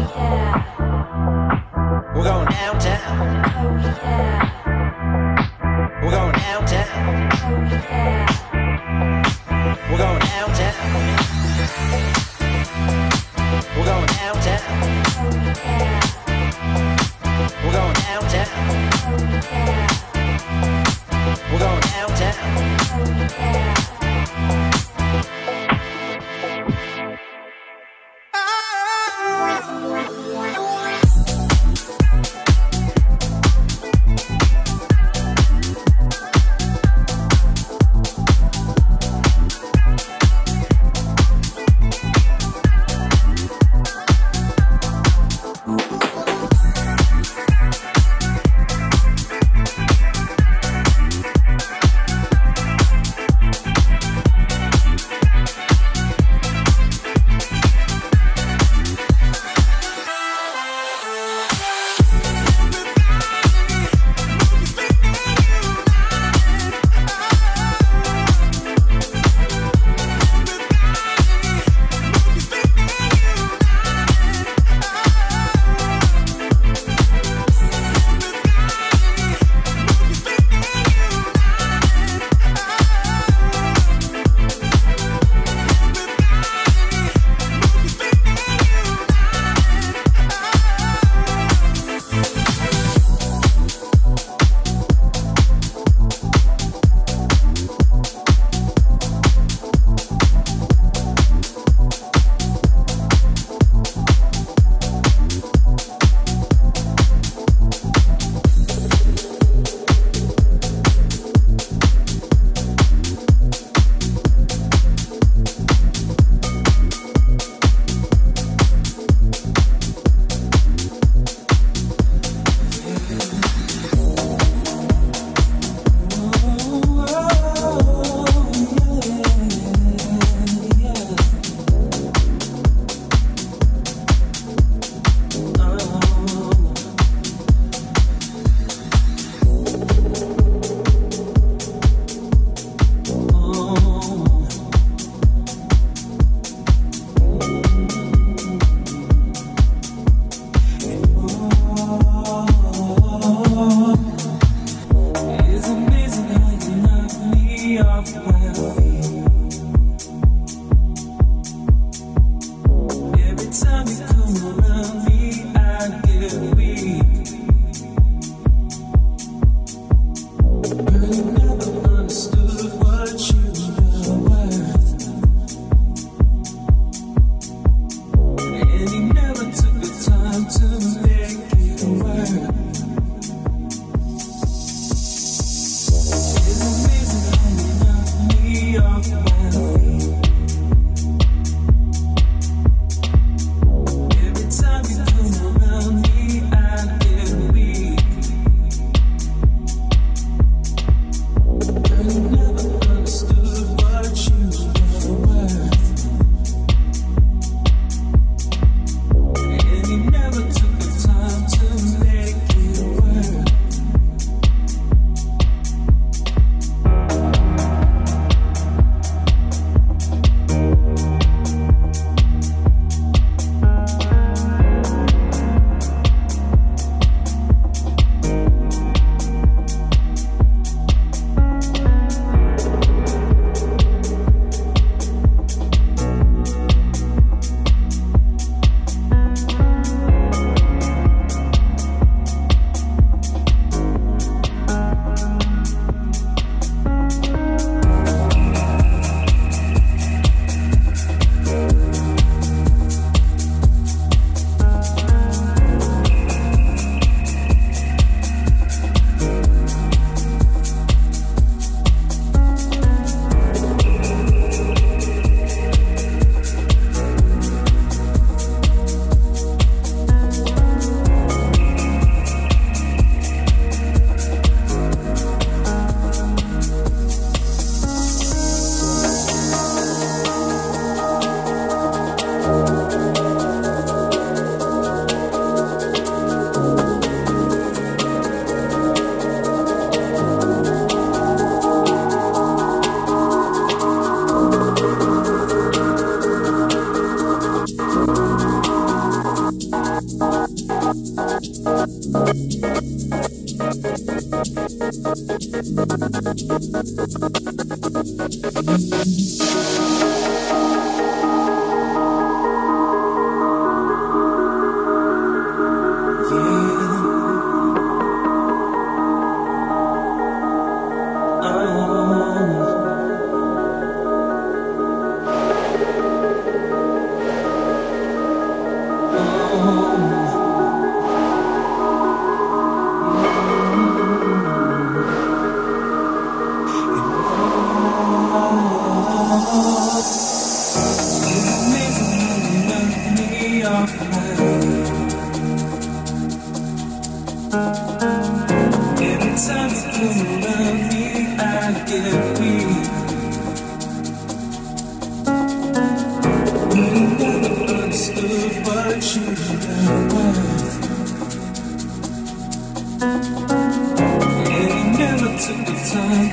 yeah.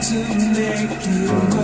to make you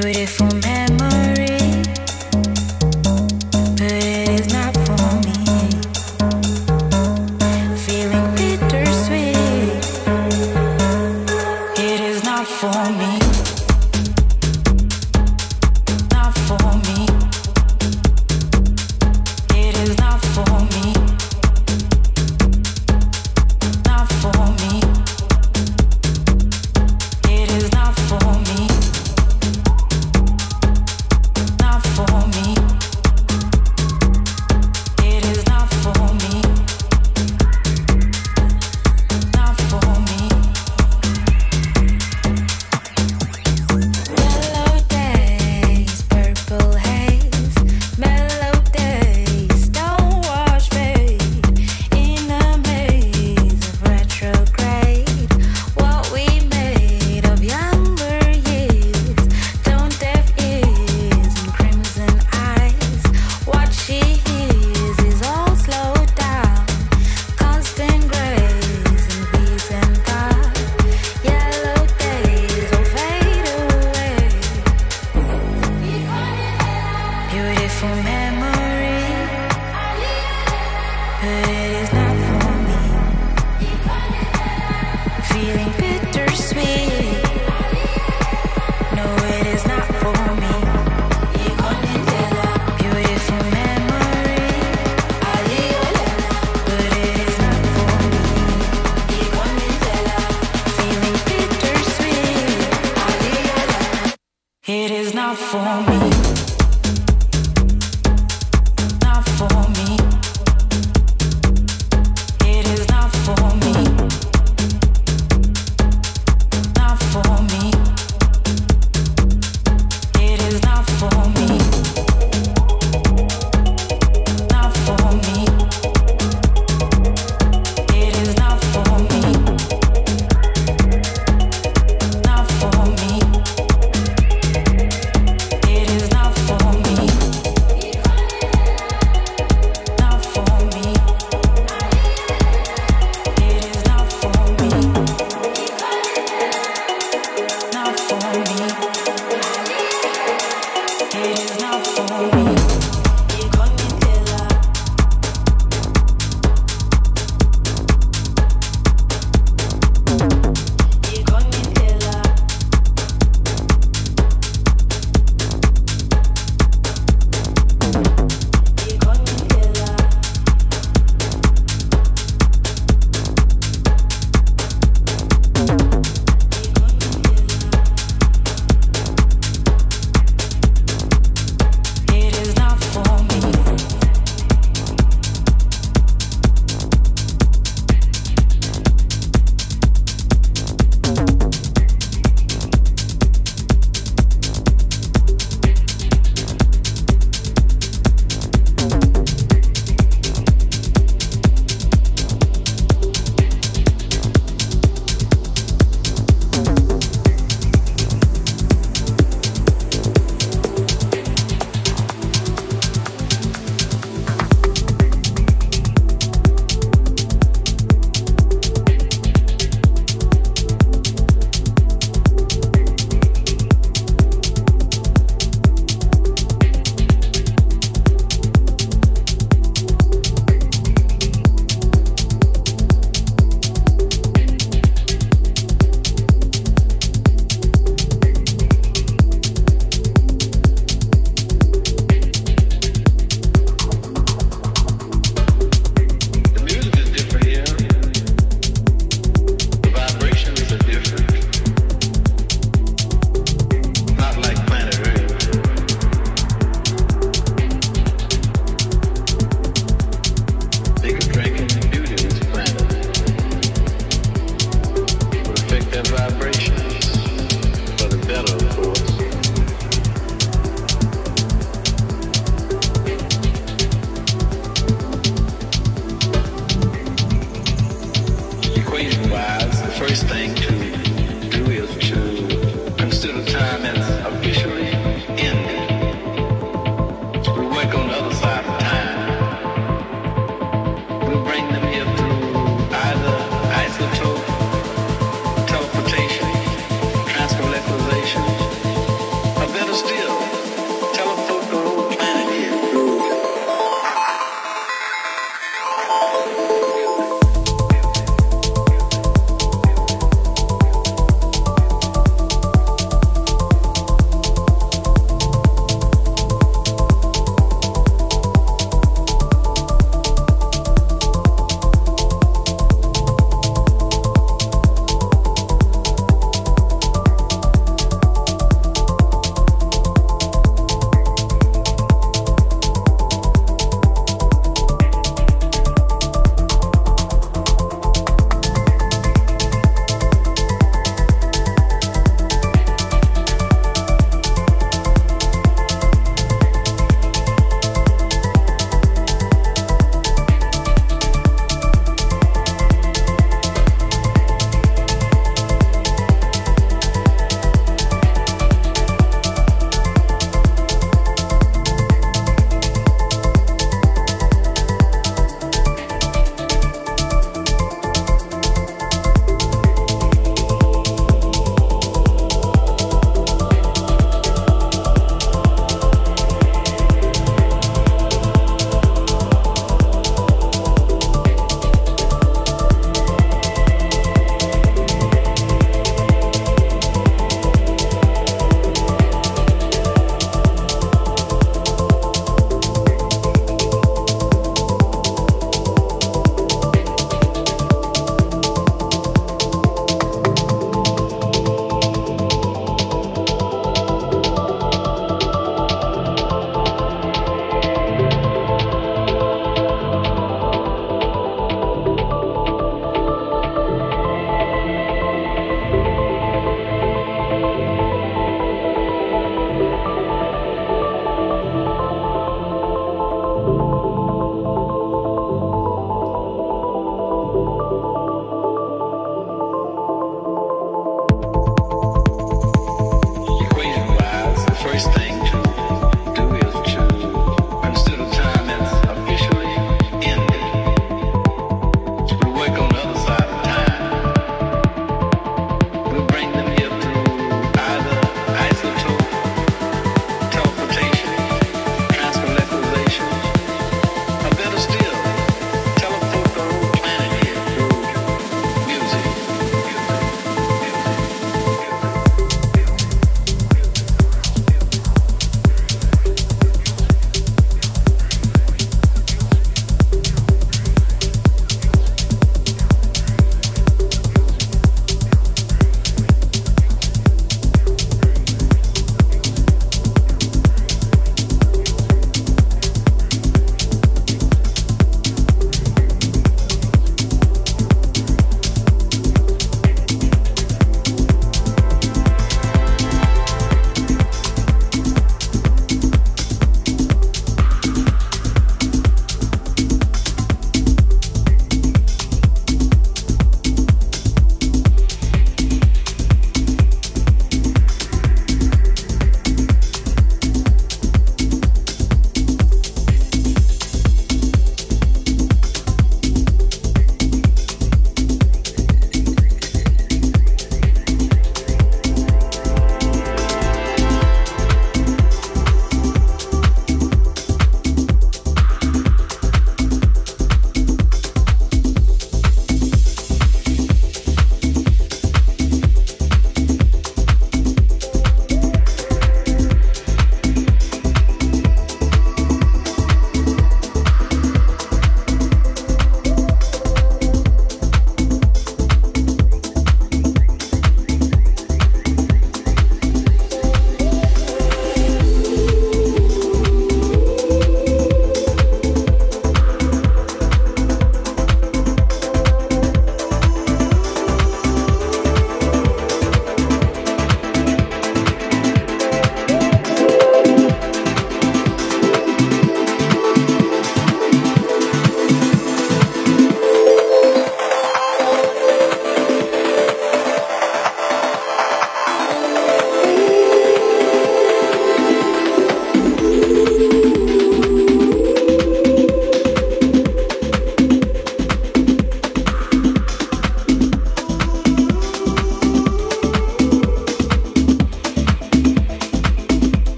beautiful